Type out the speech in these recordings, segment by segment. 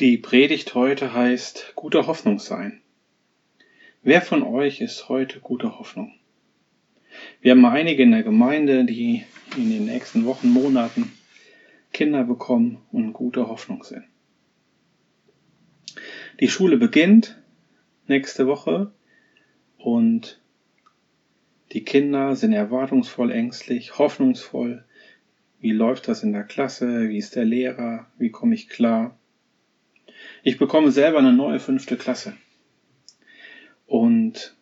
Die Predigt heute heißt Guter Hoffnung sein. Wer von euch ist heute guter Hoffnung? Wir haben einige in der Gemeinde, die in den nächsten Wochen, Monaten Kinder bekommen und guter Hoffnung sind. Die Schule beginnt nächste Woche und die Kinder sind erwartungsvoll ängstlich, hoffnungsvoll. Wie läuft das in der Klasse? Wie ist der Lehrer? Wie komme ich klar? Ich bekomme selber eine neue fünfte Klasse. Und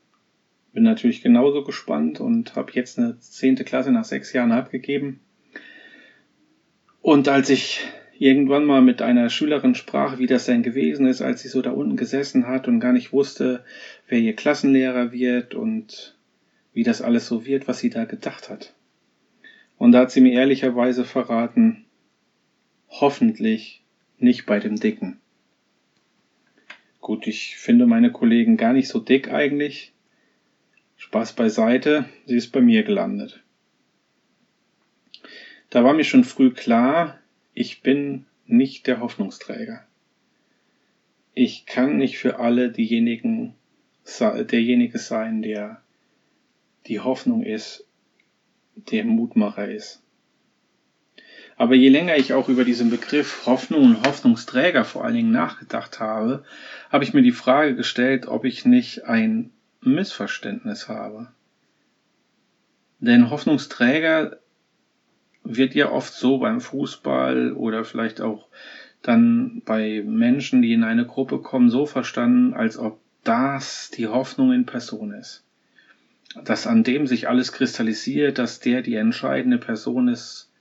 bin natürlich genauso gespannt und habe jetzt eine zehnte Klasse nach sechs Jahren abgegeben. Und als ich irgendwann mal mit einer Schülerin sprach, wie das denn gewesen ist, als sie so da unten gesessen hat und gar nicht wusste, wer ihr Klassenlehrer wird und wie das alles so wird, was sie da gedacht hat. Und da hat sie mir ehrlicherweise verraten, hoffentlich nicht bei dem Dicken. Gut, ich finde meine Kollegen gar nicht so dick eigentlich. Spaß beiseite, sie ist bei mir gelandet. Da war mir schon früh klar, ich bin nicht der Hoffnungsträger. Ich kann nicht für alle diejenigen, derjenige sein, der die Hoffnung ist, der Mutmacher ist. Aber je länger ich auch über diesen Begriff Hoffnung und Hoffnungsträger vor allen Dingen nachgedacht habe, habe ich mir die Frage gestellt, ob ich nicht ein Missverständnis habe. Denn Hoffnungsträger wird ja oft so beim Fußball oder vielleicht auch dann bei Menschen, die in eine Gruppe kommen, so verstanden, als ob das die Hoffnung in Person ist. Dass an dem sich alles kristallisiert, dass der die entscheidende Person ist,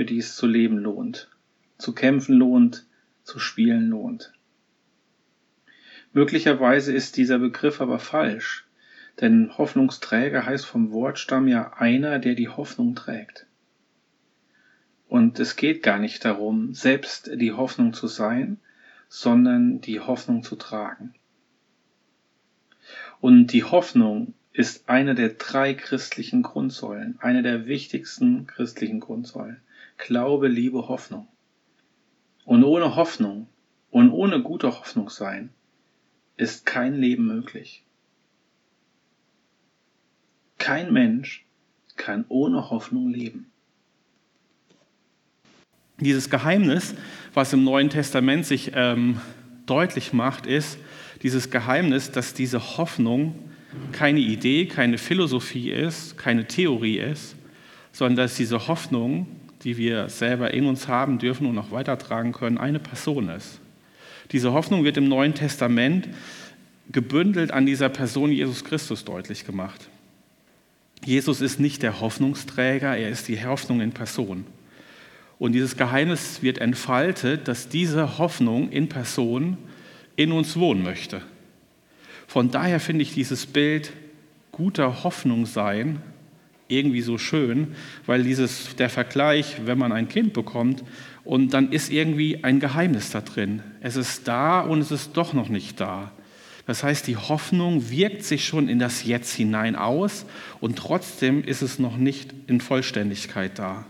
für die es zu leben lohnt, zu kämpfen lohnt, zu spielen lohnt. Möglicherweise ist dieser Begriff aber falsch, denn Hoffnungsträger heißt vom Wortstamm ja einer, der die Hoffnung trägt. Und es geht gar nicht darum, selbst die Hoffnung zu sein, sondern die Hoffnung zu tragen. Und die Hoffnung ist eine der drei christlichen Grundsäulen, eine der wichtigsten christlichen Grundsäulen. Glaube, Liebe, Hoffnung. Und ohne Hoffnung und ohne gute Hoffnung sein ist kein Leben möglich. Kein Mensch kann ohne Hoffnung leben. Dieses Geheimnis, was im Neuen Testament sich ähm, deutlich macht, ist dieses Geheimnis, dass diese Hoffnung keine Idee, keine Philosophie ist, keine Theorie ist, sondern dass diese Hoffnung die wir selber in uns haben dürfen und auch weitertragen können, eine Person ist. Diese Hoffnung wird im Neuen Testament gebündelt an dieser Person Jesus Christus deutlich gemacht. Jesus ist nicht der Hoffnungsträger, er ist die Hoffnung in Person. Und dieses Geheimnis wird entfaltet, dass diese Hoffnung in Person in uns wohnen möchte. Von daher finde ich dieses Bild guter Hoffnung sein irgendwie so schön, weil dieses, der Vergleich, wenn man ein Kind bekommt, und dann ist irgendwie ein Geheimnis da drin. Es ist da und es ist doch noch nicht da. Das heißt, die Hoffnung wirkt sich schon in das Jetzt hinein aus und trotzdem ist es noch nicht in Vollständigkeit da.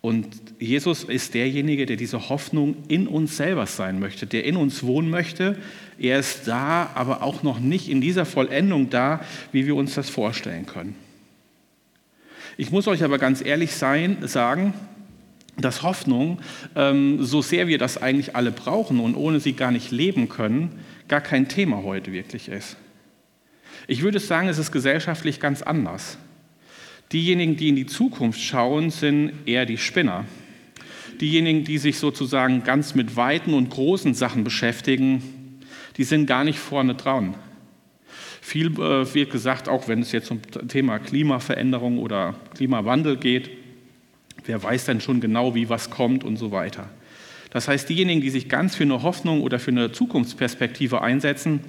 Und Jesus ist derjenige, der diese Hoffnung in uns selber sein möchte, der in uns wohnen möchte. Er ist da, aber auch noch nicht in dieser Vollendung da, wie wir uns das vorstellen können. Ich muss euch aber ganz ehrlich sein, sagen, dass Hoffnung, ähm, so sehr wir das eigentlich alle brauchen und ohne sie gar nicht leben können, gar kein Thema heute wirklich ist. Ich würde sagen, es ist gesellschaftlich ganz anders. Diejenigen, die in die Zukunft schauen, sind eher die Spinner. Diejenigen, die sich sozusagen ganz mit weiten und großen Sachen beschäftigen, die sind gar nicht vorne dran. Viel äh, wird gesagt, auch wenn es jetzt um Thema Klimaveränderung oder Klimawandel geht, wer weiß denn schon genau, wie was kommt und so weiter. Das heißt, diejenigen, die sich ganz für eine Hoffnung oder für eine Zukunftsperspektive einsetzen,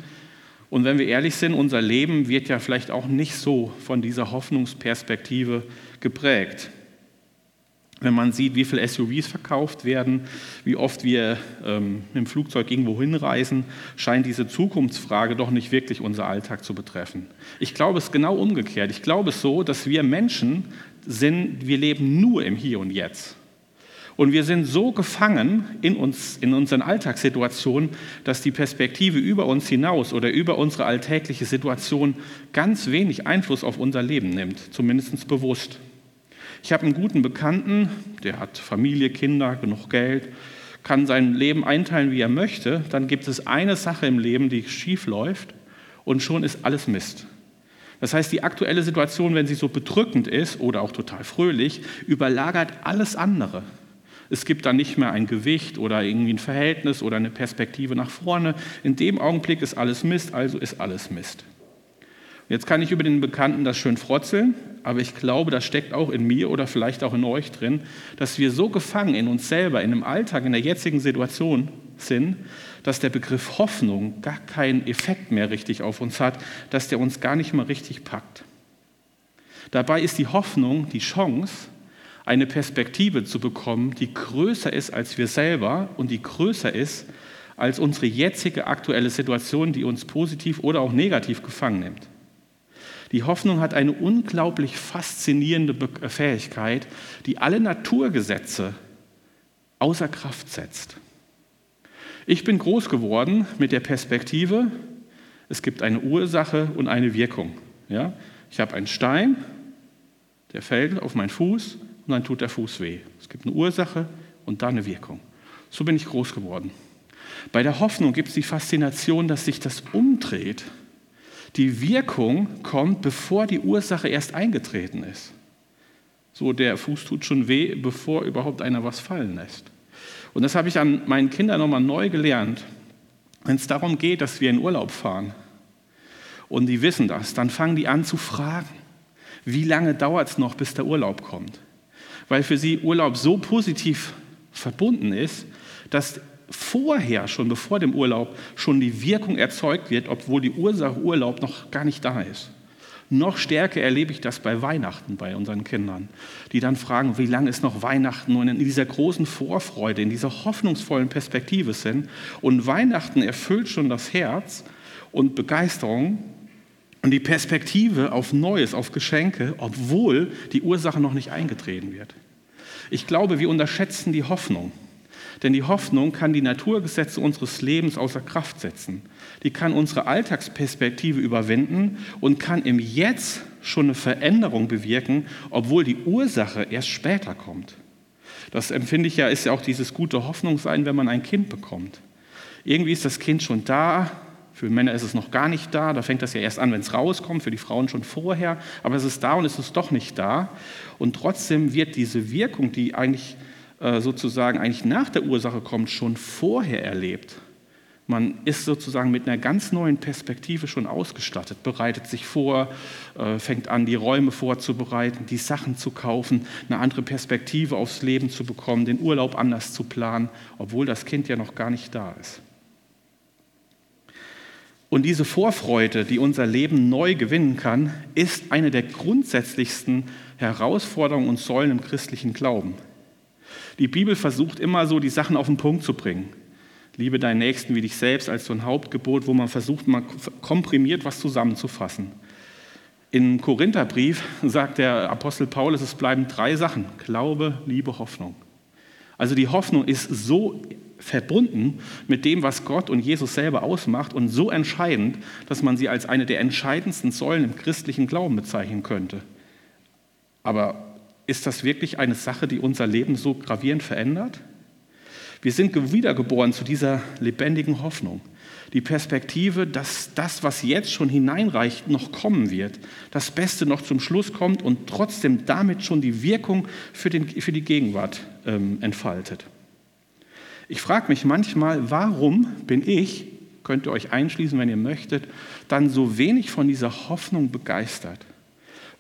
und wenn wir ehrlich sind, unser Leben wird ja vielleicht auch nicht so von dieser Hoffnungsperspektive geprägt wenn man sieht, wie viele SUVs verkauft werden, wie oft wir ähm, mit dem Flugzeug irgendwo hinreisen, scheint diese Zukunftsfrage doch nicht wirklich unser Alltag zu betreffen. Ich glaube es genau umgekehrt. Ich glaube es so, dass wir Menschen sind, wir leben nur im Hier und Jetzt. Und wir sind so gefangen in uns, in unseren Alltagssituationen, dass die Perspektive über uns hinaus oder über unsere alltägliche Situation ganz wenig Einfluss auf unser Leben nimmt, zumindest bewusst. Ich habe einen guten Bekannten, der hat Familie, Kinder, genug Geld, kann sein Leben einteilen, wie er möchte. Dann gibt es eine Sache im Leben, die schief läuft und schon ist alles Mist. Das heißt, die aktuelle Situation, wenn sie so bedrückend ist oder auch total fröhlich, überlagert alles andere. Es gibt dann nicht mehr ein Gewicht oder irgendwie ein Verhältnis oder eine Perspektive nach vorne. In dem Augenblick ist alles Mist, also ist alles Mist. Jetzt kann ich über den Bekannten das schön frotzeln, aber ich glaube, das steckt auch in mir oder vielleicht auch in euch drin, dass wir so gefangen in uns selber, in dem Alltag, in der jetzigen Situation sind, dass der Begriff Hoffnung gar keinen Effekt mehr richtig auf uns hat, dass der uns gar nicht mehr richtig packt. Dabei ist die Hoffnung die Chance, eine Perspektive zu bekommen, die größer ist als wir selber und die größer ist als unsere jetzige aktuelle Situation, die uns positiv oder auch negativ gefangen nimmt. Die Hoffnung hat eine unglaublich faszinierende Fähigkeit, die alle Naturgesetze außer Kraft setzt. Ich bin groß geworden mit der Perspektive, es gibt eine Ursache und eine Wirkung. Ja? Ich habe einen Stein, der fällt auf meinen Fuß und dann tut der Fuß weh. Es gibt eine Ursache und dann eine Wirkung. So bin ich groß geworden. Bei der Hoffnung gibt es die Faszination, dass sich das umdreht. Die Wirkung kommt, bevor die Ursache erst eingetreten ist. So, der Fuß tut schon weh, bevor überhaupt einer was fallen lässt. Und das habe ich an meinen Kindern nochmal neu gelernt. Wenn es darum geht, dass wir in Urlaub fahren und die wissen das, dann fangen die an zu fragen, wie lange dauert es noch, bis der Urlaub kommt weil für sie Urlaub so positiv verbunden ist, dass vorher, schon bevor dem Urlaub, schon die Wirkung erzeugt wird, obwohl die Ursache Urlaub noch gar nicht da ist. Noch stärker erlebe ich das bei Weihnachten bei unseren Kindern, die dann fragen, wie lange ist noch Weihnachten und in dieser großen Vorfreude, in dieser hoffnungsvollen Perspektive sind. Und Weihnachten erfüllt schon das Herz und Begeisterung und die Perspektive auf Neues, auf Geschenke, obwohl die Ursache noch nicht eingetreten wird. Ich glaube, wir unterschätzen die Hoffnung. Denn die Hoffnung kann die Naturgesetze unseres Lebens außer Kraft setzen. Die kann unsere Alltagsperspektive überwinden und kann im Jetzt schon eine Veränderung bewirken, obwohl die Ursache erst später kommt. Das empfinde ich ja, ist ja auch dieses gute Hoffnung sein, wenn man ein Kind bekommt. Irgendwie ist das Kind schon da, für Männer ist es noch gar nicht da, da fängt das ja erst an, wenn es rauskommt, für die Frauen schon vorher, aber es ist da und es ist doch nicht da. Und trotzdem wird diese Wirkung, die eigentlich sozusagen eigentlich nach der Ursache kommt, schon vorher erlebt. Man ist sozusagen mit einer ganz neuen Perspektive schon ausgestattet, bereitet sich vor, äh, fängt an, die Räume vorzubereiten, die Sachen zu kaufen, eine andere Perspektive aufs Leben zu bekommen, den Urlaub anders zu planen, obwohl das Kind ja noch gar nicht da ist. Und diese Vorfreude, die unser Leben neu gewinnen kann, ist eine der grundsätzlichsten Herausforderungen und Säulen im christlichen Glauben. Die Bibel versucht immer so, die Sachen auf den Punkt zu bringen. Liebe deinen Nächsten wie dich selbst als so ein Hauptgebot, wo man versucht, mal komprimiert was zusammenzufassen. Im Korintherbrief sagt der Apostel Paulus, es bleiben drei Sachen: Glaube, Liebe, Hoffnung. Also die Hoffnung ist so verbunden mit dem, was Gott und Jesus selber ausmacht und so entscheidend, dass man sie als eine der entscheidendsten Säulen im christlichen Glauben bezeichnen könnte. Aber ist das wirklich eine Sache, die unser Leben so gravierend verändert? Wir sind wiedergeboren zu dieser lebendigen Hoffnung. Die Perspektive, dass das, was jetzt schon hineinreicht, noch kommen wird. Das Beste noch zum Schluss kommt und trotzdem damit schon die Wirkung für, den, für die Gegenwart ähm, entfaltet. Ich frage mich manchmal, warum bin ich, könnt ihr euch einschließen, wenn ihr möchtet, dann so wenig von dieser Hoffnung begeistert?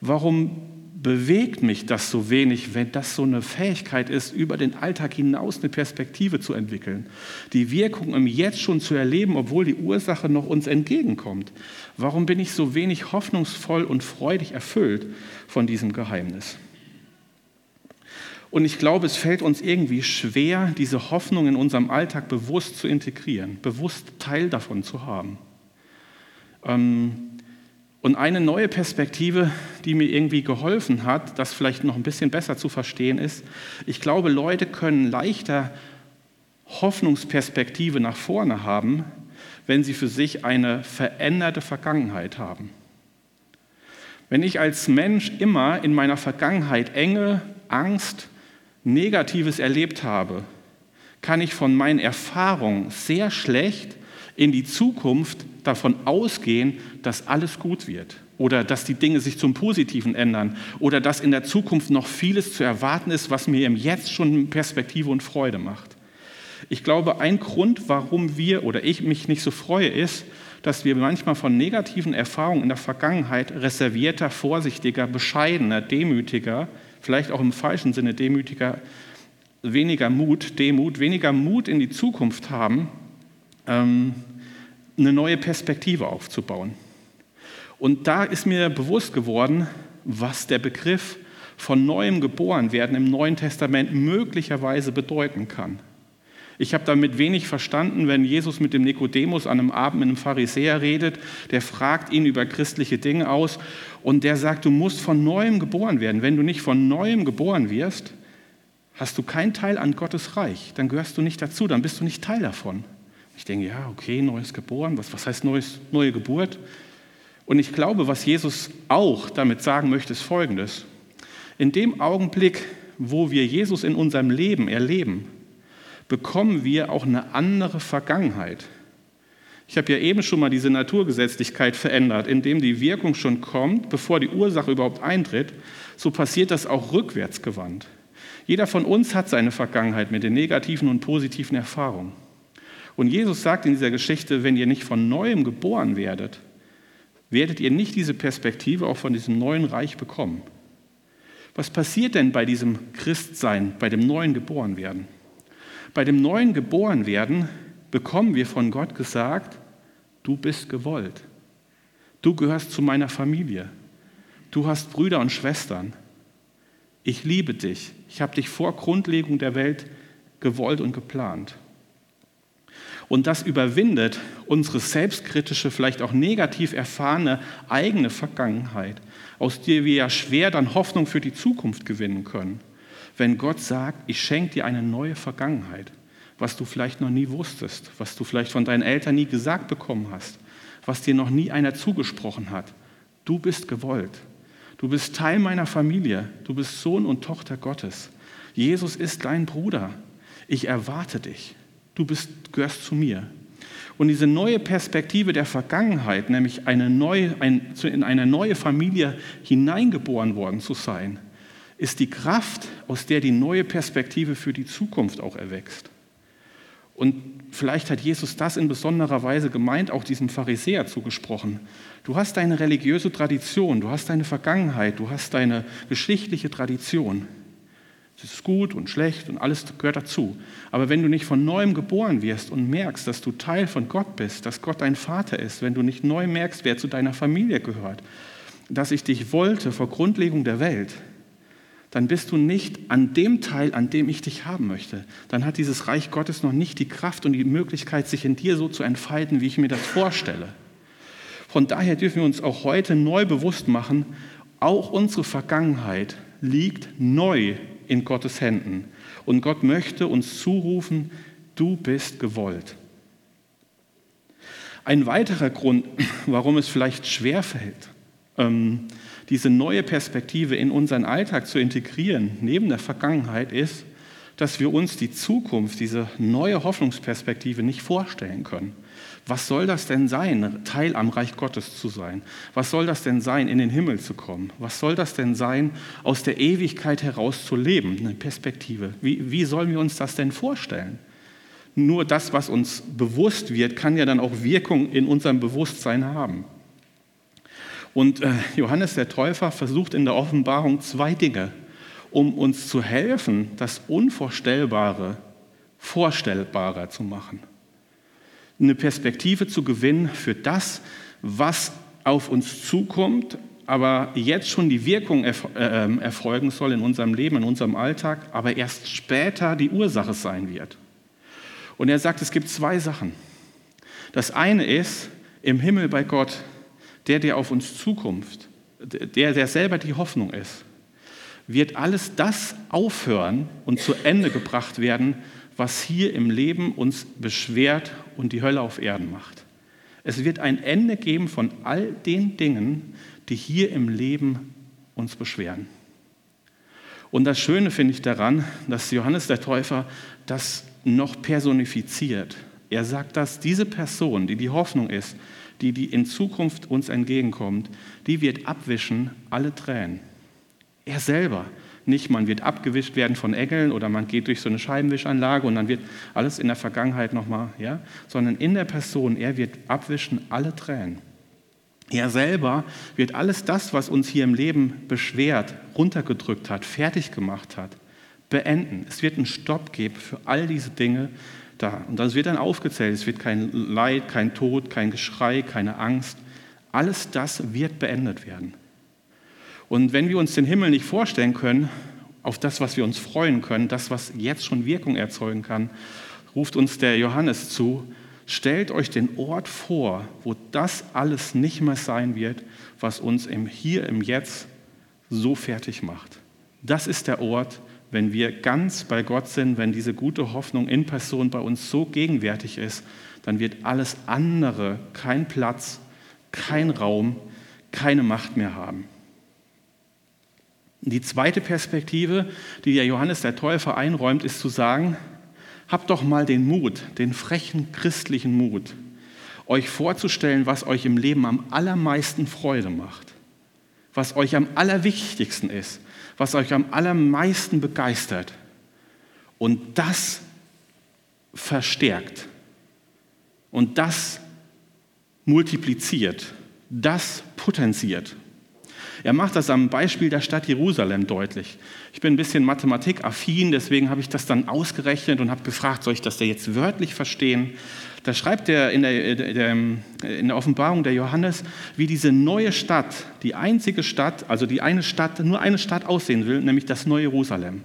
Warum bewegt mich das so wenig, wenn das so eine Fähigkeit ist, über den Alltag hinaus eine Perspektive zu entwickeln, die Wirkung im Jetzt schon zu erleben, obwohl die Ursache noch uns entgegenkommt? Warum bin ich so wenig hoffnungsvoll und freudig erfüllt von diesem Geheimnis? Und ich glaube, es fällt uns irgendwie schwer, diese Hoffnung in unserem Alltag bewusst zu integrieren, bewusst Teil davon zu haben. Ähm, Und eine neue Perspektive, die mir irgendwie geholfen hat, das vielleicht noch ein bisschen besser zu verstehen, ist, ich glaube, Leute können leichter Hoffnungsperspektive nach vorne haben, wenn sie für sich eine veränderte Vergangenheit haben. Wenn ich als Mensch immer in meiner Vergangenheit Enge, Angst, Negatives erlebt habe, kann ich von meinen Erfahrungen sehr schlecht in die Zukunft davon ausgehen, dass alles gut wird oder dass die Dinge sich zum Positiven ändern oder dass in der Zukunft noch vieles zu erwarten ist, was mir im Jetzt schon Perspektive und Freude macht. Ich glaube, ein Grund, warum wir oder ich mich nicht so freue, ist, dass wir manchmal von negativen Erfahrungen in der Vergangenheit reservierter, vorsichtiger, bescheidener, demütiger, vielleicht auch im falschen Sinne demütiger, weniger Mut, Demut, weniger Mut in die Zukunft haben, ähm, eine neue Perspektive aufzubauen. Und da ist mir bewusst geworden, was der Begriff von neuem geboren werden im Neuen Testament möglicherweise bedeuten kann. Ich habe damit wenig verstanden, wenn Jesus mit dem Nikodemus an einem Abend mit einem Pharisäer redet, der fragt ihn über christliche Dinge aus und der sagt, du musst von neuem geboren werden. Wenn du nicht von neuem geboren wirst, hast du keinen Teil an Gottes Reich, dann gehörst du nicht dazu, dann bist du nicht Teil davon. Ich denke, ja, okay, neues geboren, was, was heißt neues, neue Geburt? Und ich glaube, was Jesus auch damit sagen möchte, ist Folgendes. In dem Augenblick, wo wir Jesus in unserem Leben erleben, bekommen wir auch eine andere Vergangenheit. Ich habe ja eben schon mal diese Naturgesetzlichkeit verändert, indem die Wirkung schon kommt, bevor die Ursache überhaupt eintritt. So passiert das auch rückwärtsgewandt. Jeder von uns hat seine Vergangenheit mit den negativen und positiven Erfahrungen. Und Jesus sagt in dieser Geschichte, wenn ihr nicht von neuem geboren werdet, werdet ihr nicht diese Perspektive auch von diesem neuen Reich bekommen. Was passiert denn bei diesem Christsein, bei dem neuen Geborenwerden? Bei dem neuen Geborenwerden bekommen wir von Gott gesagt, du bist gewollt. Du gehörst zu meiner Familie. Du hast Brüder und Schwestern. Ich liebe dich. Ich habe dich vor Grundlegung der Welt gewollt und geplant. Und das überwindet unsere selbstkritische, vielleicht auch negativ erfahrene eigene Vergangenheit, aus der wir ja schwer dann Hoffnung für die Zukunft gewinnen können. Wenn Gott sagt, ich schenke dir eine neue Vergangenheit, was du vielleicht noch nie wusstest, was du vielleicht von deinen Eltern nie gesagt bekommen hast, was dir noch nie einer zugesprochen hat. Du bist gewollt. Du bist Teil meiner Familie. Du bist Sohn und Tochter Gottes. Jesus ist dein Bruder. Ich erwarte dich. Du bist, gehörst zu mir. Und diese neue Perspektive der Vergangenheit, nämlich eine neue, ein, in eine neue Familie hineingeboren worden zu sein, ist die Kraft, aus der die neue Perspektive für die Zukunft auch erwächst. Und vielleicht hat Jesus das in besonderer Weise gemeint, auch diesem Pharisäer zugesprochen. Du hast deine religiöse Tradition, du hast deine Vergangenheit, du hast deine geschichtliche Tradition. Es ist gut und schlecht und alles gehört dazu. Aber wenn du nicht von neuem geboren wirst und merkst, dass du Teil von Gott bist, dass Gott dein Vater ist, wenn du nicht neu merkst, wer zu deiner Familie gehört, dass ich dich wollte vor Grundlegung der Welt, dann bist du nicht an dem Teil, an dem ich dich haben möchte. Dann hat dieses Reich Gottes noch nicht die Kraft und die Möglichkeit, sich in dir so zu entfalten, wie ich mir das vorstelle. Von daher dürfen wir uns auch heute neu bewusst machen, auch unsere Vergangenheit liegt neu in Gottes Händen. Und Gott möchte uns zurufen, du bist gewollt. Ein weiterer Grund, warum es vielleicht schwerfällt, ähm, diese neue Perspektive in unseren Alltag zu integrieren, neben der Vergangenheit, ist, dass wir uns die Zukunft, diese neue Hoffnungsperspektive nicht vorstellen können. Was soll das denn sein, Teil am Reich Gottes zu sein? Was soll das denn sein, in den Himmel zu kommen? Was soll das denn sein, aus der Ewigkeit heraus zu leben? Eine Perspektive. Wie, wie sollen wir uns das denn vorstellen? Nur das, was uns bewusst wird, kann ja dann auch Wirkung in unserem Bewusstsein haben. Und äh, Johannes der Täufer versucht in der Offenbarung zwei Dinge, um uns zu helfen, das Unvorstellbare vorstellbarer zu machen. Eine Perspektive zu gewinnen für das, was auf uns zukommt, aber jetzt schon die Wirkung äh, ähm, erfolgen soll in unserem Leben, in unserem Alltag, aber erst später die Ursache sein wird. Und er sagt, es gibt zwei Sachen. Das eine ist, im Himmel bei Gott der, der auf uns Zukunft, der, der selber die Hoffnung ist, wird alles das aufhören und zu Ende gebracht werden, was hier im Leben uns beschwert und die Hölle auf Erden macht. Es wird ein Ende geben von all den Dingen, die hier im Leben uns beschweren. Und das Schöne finde ich daran, dass Johannes der Täufer das noch personifiziert. Er sagt, dass diese Person, die die Hoffnung ist, die, die in Zukunft uns entgegenkommt, die wird abwischen alle Tränen. Er selber. Nicht, man wird abgewischt werden von Engeln oder man geht durch so eine Scheibenwischanlage und dann wird alles in der Vergangenheit nochmal, ja, sondern in der Person, er wird abwischen alle Tränen. Er selber wird alles das, was uns hier im Leben beschwert, runtergedrückt hat, fertig gemacht hat, beenden. Es wird einen Stopp geben für all diese Dinge da. Und das wird dann aufgezählt. Es wird kein Leid, kein Tod, kein Geschrei, keine Angst. Alles das wird beendet werden. Und wenn wir uns den Himmel nicht vorstellen können, auf das, was wir uns freuen können, das, was jetzt schon Wirkung erzeugen kann, ruft uns der Johannes zu, stellt euch den Ort vor, wo das alles nicht mehr sein wird, was uns im Hier, im Jetzt so fertig macht. Das ist der Ort, wenn wir ganz bei Gott sind, wenn diese gute Hoffnung in Person bei uns so gegenwärtig ist, dann wird alles andere keinen Platz, kein Raum, keine Macht mehr haben. Die zweite Perspektive, die der Johannes der Täufer einräumt, ist zu sagen, habt doch mal den Mut, den frechen christlichen Mut, euch vorzustellen, was euch im Leben am allermeisten Freude macht, was euch am allerwichtigsten ist, was euch am allermeisten begeistert. Und das verstärkt und das multipliziert, das potenziert. Er macht das am Beispiel der Stadt Jerusalem deutlich. Ich bin ein bisschen mathematikaffin, deswegen habe ich das dann ausgerechnet und habe gefragt, soll ich das jetzt wörtlich verstehen? Da schreibt er in der, in der Offenbarung der Johannes, wie diese neue Stadt, die einzige Stadt, also die eine Stadt, nur eine Stadt aussehen will, nämlich das neue Jerusalem.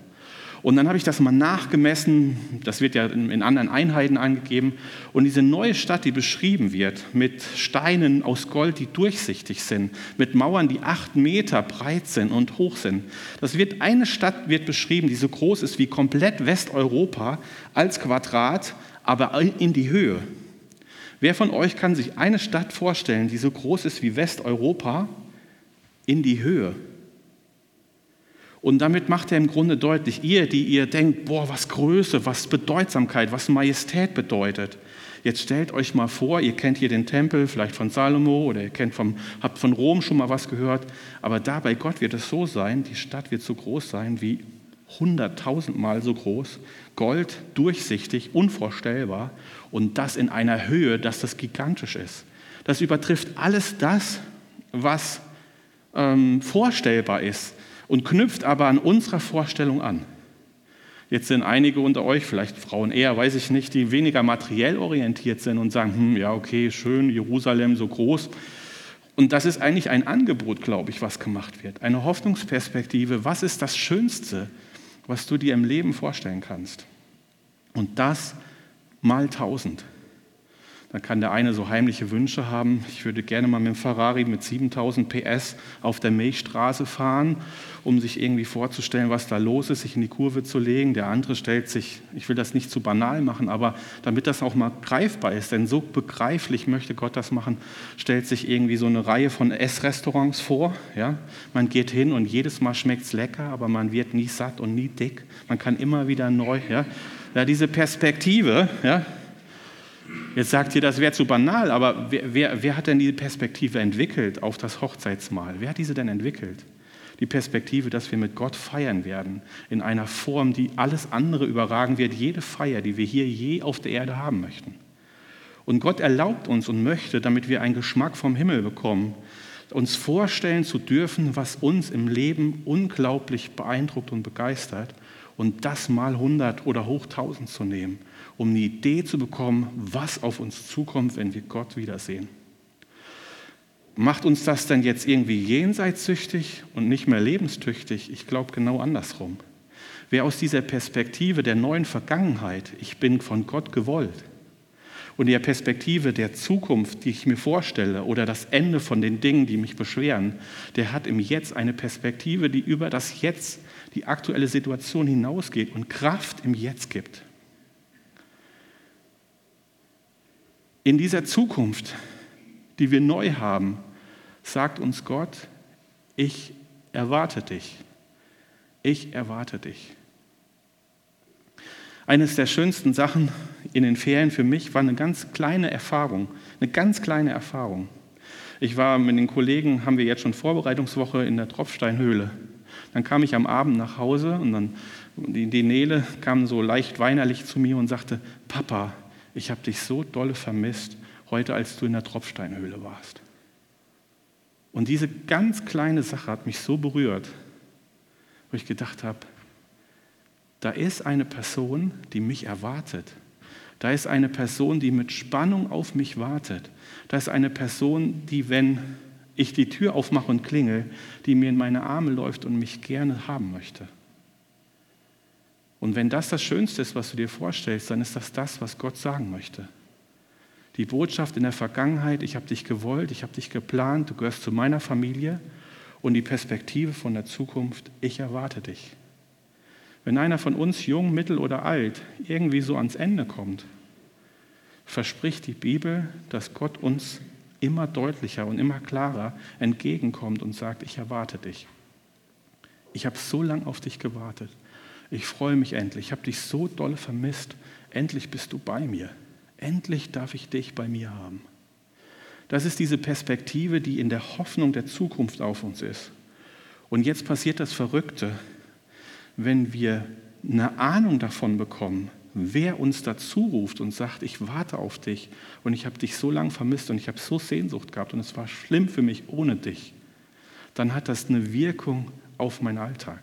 Und dann habe ich das mal nachgemessen, das wird ja in anderen Einheiten angegeben. Und diese neue Stadt, die beschrieben wird, mit Steinen aus Gold, die durchsichtig sind, mit Mauern, die acht Meter breit sind und hoch sind. Das wird, eine Stadt wird beschrieben, die so groß ist wie komplett Westeuropa als Quadrat, aber in die Höhe. Wer von euch kann sich eine Stadt vorstellen, die so groß ist wie Westeuropa in die Höhe? Und damit macht er im Grunde deutlich, ihr, die ihr denkt, boah, was Größe, was Bedeutsamkeit, was Majestät bedeutet. Jetzt stellt euch mal vor, ihr kennt hier den Tempel, vielleicht von Salomo oder ihr kennt vom, habt von Rom schon mal was gehört. Aber da bei Gott wird es so sein, die Stadt wird so groß sein wie hunderttausendmal so groß. Gold, durchsichtig, unvorstellbar. Und das in einer Höhe, dass das gigantisch ist. Das übertrifft alles das, was ähm, vorstellbar ist und knüpft aber an unserer Vorstellung an. Jetzt sind einige unter euch, vielleicht Frauen eher, weiß ich nicht, die weniger materiell orientiert sind und sagen, hm, ja, okay, schön, Jerusalem so groß. Und das ist eigentlich ein Angebot, glaube ich, was gemacht wird. Eine Hoffnungsperspektive. Was ist das Schönste, was du dir im Leben vorstellen kannst? Und das mal tausend. Dann kann der eine so heimliche Wünsche haben. Ich würde gerne mal mit dem Ferrari mit 7000 PS auf der Milchstraße fahren, um sich irgendwie vorzustellen, was da los ist, sich in die Kurve zu legen. Der andere stellt sich, ich will das nicht zu banal machen, aber damit das auch mal greifbar ist, denn so begreiflich möchte Gott das machen, stellt sich irgendwie so eine Reihe von Essrestaurants vor. Ja? Man geht hin und jedes Mal schmeckt es lecker, aber man wird nie satt und nie dick. Man kann immer wieder neu. Ja? Ja, diese Perspektive, ja, Jetzt sagt ihr, das wäre zu banal, aber wer, wer, wer, hat denn diese Perspektive entwickelt auf das Hochzeitsmahl? Wer hat diese denn entwickelt? Die Perspektive, dass wir mit Gott feiern werden, in einer Form, die alles andere überragen wird, jede Feier, die wir hier je auf der Erde haben möchten. Und Gott erlaubt uns und möchte, damit wir einen Geschmack vom Himmel bekommen, uns vorstellen zu dürfen, was uns im Leben unglaublich beeindruckt und begeistert und das mal 100 oder hoch 1000 zu nehmen um eine Idee zu bekommen, was auf uns zukommt, wenn wir Gott wiedersehen. Macht uns das denn jetzt irgendwie jenseitssüchtig und nicht mehr lebenstüchtig? Ich glaube genau andersrum. Wer aus dieser Perspektive der neuen Vergangenheit, ich bin von Gott gewollt, Und die Perspektive der Zukunft, die ich mir vorstelle, oder das Ende von den Dingen, die mich beschweren, der hat im Jetzt eine Perspektive, die über das Jetzt, die aktuelle Situation hinausgeht und Kraft im Jetzt gibt. In dieser Zukunft, die wir neu haben, sagt uns Gott, ich erwarte dich. Ich erwarte dich. Eines der schönsten Sachen in den Ferien für mich war eine ganz kleine Erfahrung, eine ganz kleine Erfahrung. Ich war mit den Kollegen, haben wir jetzt schon Vorbereitungswoche in der Tropfsteinhöhle. Dann kam ich am Abend nach Hause und dann die, Nele kam so leicht weinerlich zu mir und sagte, Papa, ich habe dich so dolle vermisst, heute als du in der Tropfsteinhöhle warst. Und diese ganz kleine Sache hat mich so berührt, wo ich gedacht habe, da ist eine Person, die mich erwartet. Da ist eine Person, die mit Spannung auf mich wartet. Da ist eine Person, die, wenn ich die Tür aufmache und klingel, die mir in meine Arme läuft und mich gerne haben möchte. Und wenn das das Schönste ist, was du dir vorstellst, dann ist das das, was Gott sagen möchte. Die Botschaft in der Vergangenheit, ich habe dich gewollt, ich habe dich geplant, du gehörst zu meiner Familie und die Perspektive von der Zukunft, ich erwarte dich. Wenn einer von uns, jung, mittel oder alt, irgendwie so ans Ende kommt, verspricht die Bibel, dass Gott uns immer deutlicher und immer klarer entgegenkommt und sagt, ich erwarte dich. Ich habe so lange auf dich gewartet. Ich freue mich endlich. Ich habe dich so doll vermisst. Endlich bist du bei mir. Endlich darf ich dich bei mir haben. Das ist diese Perspektive, die in der Hoffnung der Zukunft auf uns ist. Und jetzt passiert das Verrückte wenn wir eine Ahnung davon bekommen, wer uns dazu ruft und sagt, ich warte auf dich und ich habe dich so lange vermisst und ich habe so Sehnsucht gehabt und es war schlimm für mich ohne dich, dann hat das eine Wirkung auf meinen Alltag.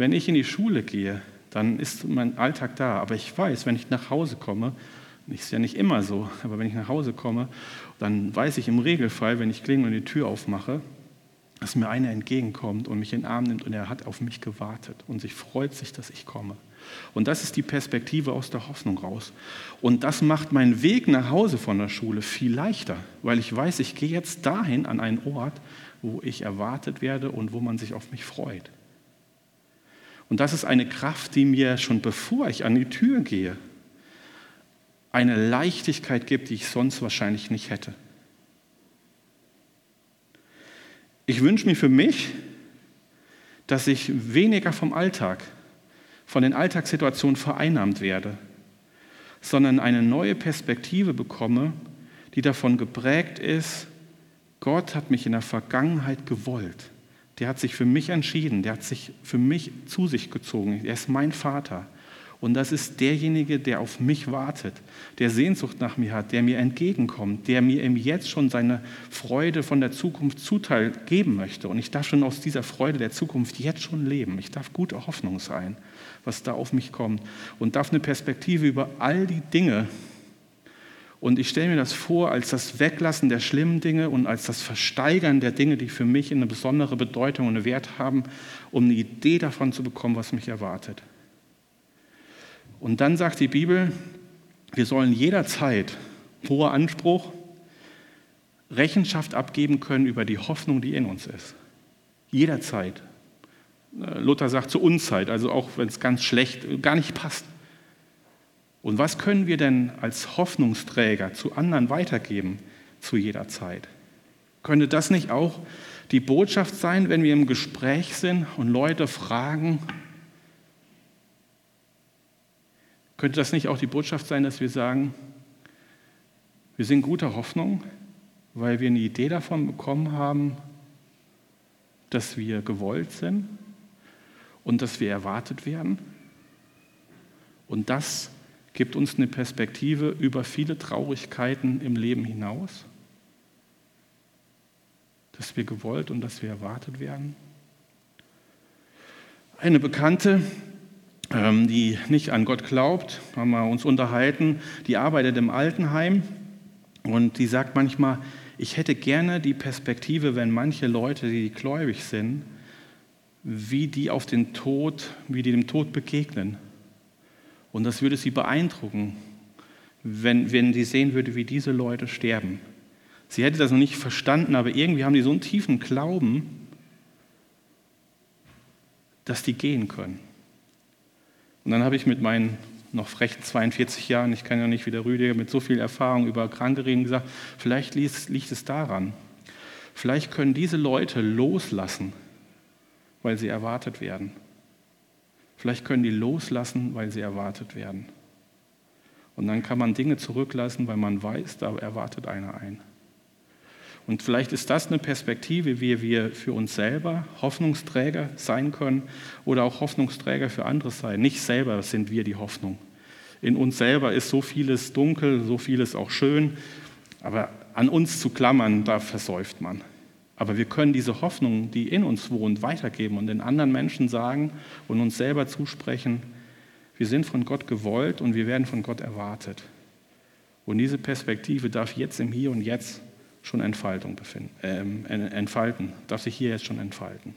Wenn ich in die Schule gehe, dann ist mein Alltag da, aber ich weiß, wenn ich nach Hause komme, ist ja nicht immer so, aber wenn ich nach Hause komme, dann weiß ich im Regelfall, wenn ich klingel und die Tür aufmache, dass mir einer entgegenkommt und mich in den Arm nimmt und er hat auf mich gewartet und sich freut sich, dass ich komme. Und das ist die Perspektive aus der Hoffnung raus. Und das macht meinen Weg nach Hause von der Schule viel leichter, weil ich weiß, ich gehe jetzt dahin an einen Ort, wo ich erwartet werde und wo man sich auf mich freut. Und das ist eine Kraft, die mir schon bevor ich an die Tür gehe, eine Leichtigkeit gibt, die ich sonst wahrscheinlich nicht hätte. Ich wünsche mir für mich, dass ich weniger vom Alltag, von den Alltagssituationen vereinnahmt werde, sondern eine neue Perspektive bekomme, die davon geprägt ist, Gott hat mich in der Vergangenheit gewollt. Der hat sich für mich entschieden, der hat sich für mich zu sich gezogen. Er ist mein Vater. Und das ist derjenige, der auf mich wartet, der Sehnsucht nach mir hat, der mir entgegenkommt, der mir im Jetzt schon seine Freude von der Zukunft zuteil geben möchte. Und ich darf schon aus dieser Freude der Zukunft jetzt schon leben. Ich darf gute Hoffnung sein, was da auf mich kommt. Und darf eine Perspektive über all die Dinge. Und ich stelle mir das vor als das Weglassen der schlimmen Dinge und als das Versteigern der Dinge, die für mich eine besondere Bedeutung und einen Wert haben, um eine Idee davon zu bekommen, was mich erwartet. Und dann sagt die Bibel, wir sollen jederzeit, hoher Anspruch, Rechenschaft abgeben können über die Hoffnung, die in uns ist. Jederzeit. Äh, Luther sagt zur Unzeit, also auch wenn es ganz schlecht, gar nicht passt. Und was können wir denn als Hoffnungsträger zu anderen weitergeben zu jeder Zeit? Könnte das nicht auch die Botschaft sein, wenn wir im Gespräch sind und Leute fragen, Könnte das nicht auch die Botschaft sein, dass wir sagen, wir sind guter Hoffnung, weil wir eine Idee davon bekommen haben, dass wir gewollt sind und dass wir erwartet werden? Und das gibt uns eine Perspektive über viele Traurigkeiten im Leben hinaus, dass wir gewollt und dass wir erwartet werden. Eine Bekannte ähm, die nicht an Gott glaubt, haben wir uns unterhalten, die arbeitet im Altenheim und die sagt manchmal, ich hätte gerne die Perspektive, wenn manche Leute, die gläubig sind, wie die auf den Tod, wie die dem Tod begegnen. Und das würde sie beeindrucken, wenn, wenn sie sehen würde, wie diese Leute sterben. Sie hätte das noch nicht verstanden, aber irgendwie haben die so einen tiefen Glauben, dass die gehen können. Und dann habe ich mit meinen noch frechen 42 Jahren, ich kann ja nicht wie der Rüdiger mit so viel Erfahrung über Kranke reden, gesagt, vielleicht liegt es daran. Vielleicht können diese Leute loslassen, weil sie erwartet werden. Vielleicht können die loslassen, weil sie erwartet werden. Und dann kann man Dinge zurücklassen, weil man weiß, da erwartet einer ein. Und vielleicht ist das eine Perspektive, wie wir für uns selber Hoffnungsträger sein können oder auch Hoffnungsträger für andere sein. Nicht selber sind wir die Hoffnung. In uns selber ist so vieles dunkel, so vieles auch schön, aber an uns zu klammern, da versäuft man. Aber wir können diese Hoffnung, die in uns wohnt, weitergeben und den anderen Menschen sagen und uns selber zusprechen, wir sind von Gott gewollt und wir werden von Gott erwartet. Und diese Perspektive darf jetzt im Hier und Jetzt schon Entfaltung befinden, äh, entfalten, darf sich hier jetzt schon entfalten.